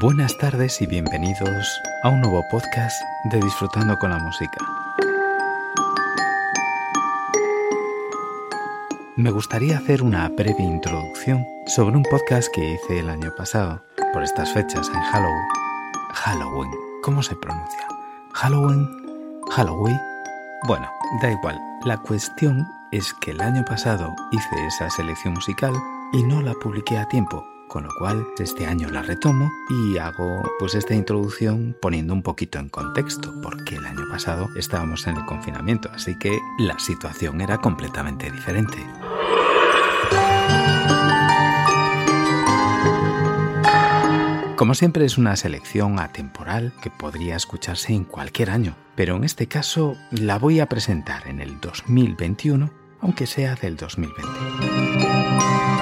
Buenas tardes y bienvenidos a un nuevo podcast de Disfrutando con la Música. Me gustaría hacer una breve introducción sobre un podcast que hice el año pasado, por estas fechas en Halloween. Halloween, ¿cómo se pronuncia? Halloween, Halloween. Bueno, da igual. La cuestión es que el año pasado hice esa selección musical y no la publiqué a tiempo, con lo cual este año la retomo y hago pues esta introducción poniendo un poquito en contexto, porque el año pasado estábamos en el confinamiento, así que la situación era completamente diferente. Como siempre es una selección atemporal que podría escucharse en cualquier año, pero en este caso la voy a presentar en el 2021, aunque sea del 2020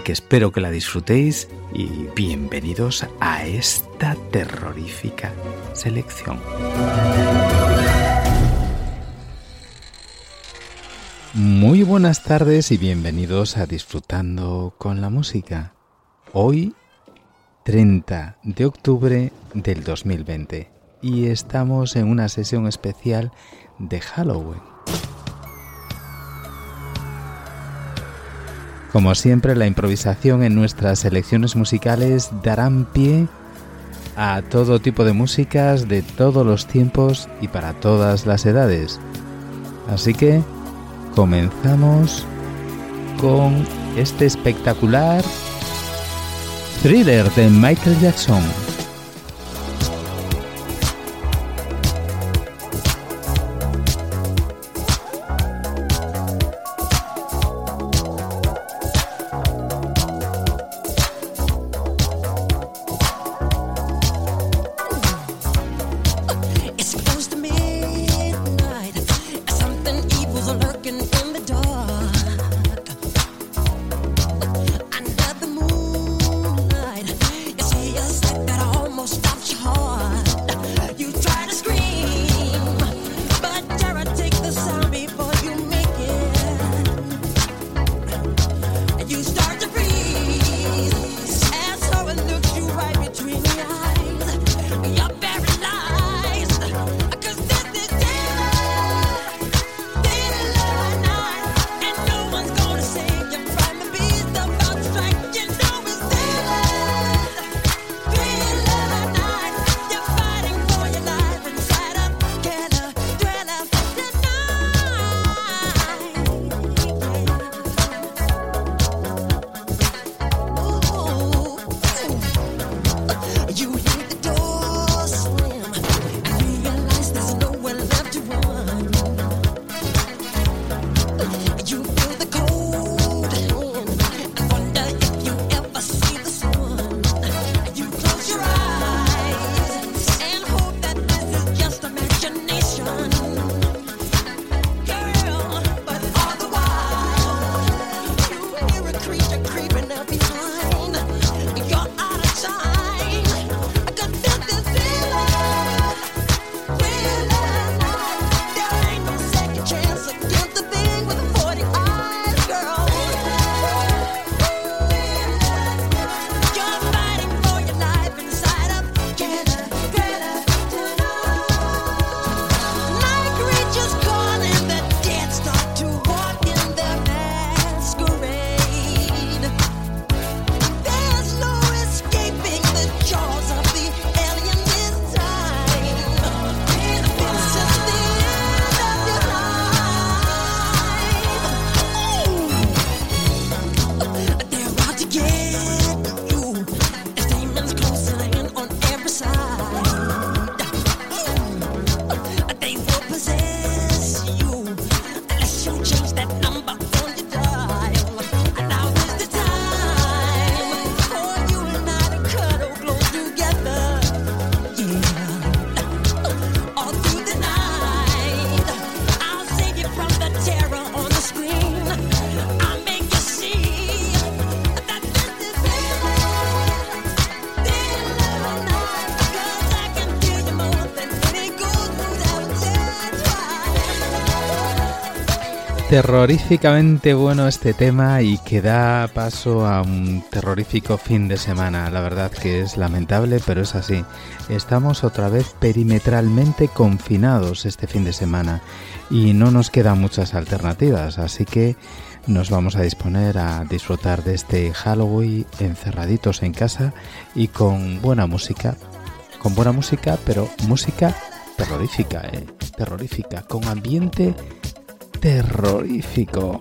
que espero que la disfrutéis y bienvenidos a esta terrorífica selección. Muy buenas tardes y bienvenidos a Disfrutando con la Música. Hoy, 30 de octubre del 2020, y estamos en una sesión especial de Halloween. Como siempre, la improvisación en nuestras selecciones musicales darán pie a todo tipo de músicas de todos los tiempos y para todas las edades. Así que comenzamos con este espectacular thriller de Michael Jackson. lurking in the dark. Terroríficamente bueno este tema y que da paso a un terrorífico fin de semana. La verdad que es lamentable, pero es así. Estamos otra vez perimetralmente confinados este fin de semana y no nos quedan muchas alternativas, así que nos vamos a disponer a disfrutar de este Halloween encerraditos en casa y con buena música. Con buena música, pero música terrorífica, ¿eh? Terrorífica, con ambiente terrorífico.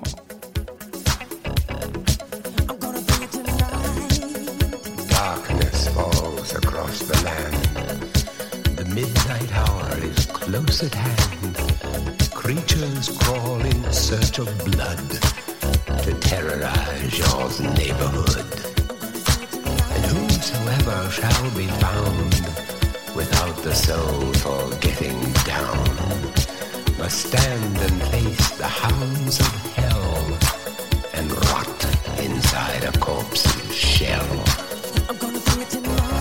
Darkness falls across the land. The midnight hour is close at hand. Creatures crawl in search of blood to terrorize your neighborhood. And whosoever shall be found without the soul for getting down must stand and face the hounds of hell and rot inside a corpse's shell. The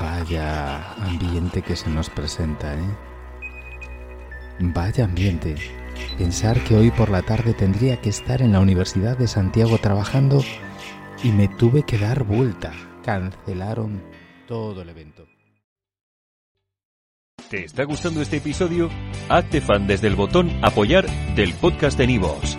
Vaya ambiente que se nos presenta, ¿eh? Vaya ambiente. Pensar que hoy por la tarde tendría que estar en la Universidad de Santiago trabajando y me tuve que dar vuelta. Cancelaron todo el evento. ¿Te está gustando este episodio? Hazte fan desde el botón Apoyar del podcast de Nivos.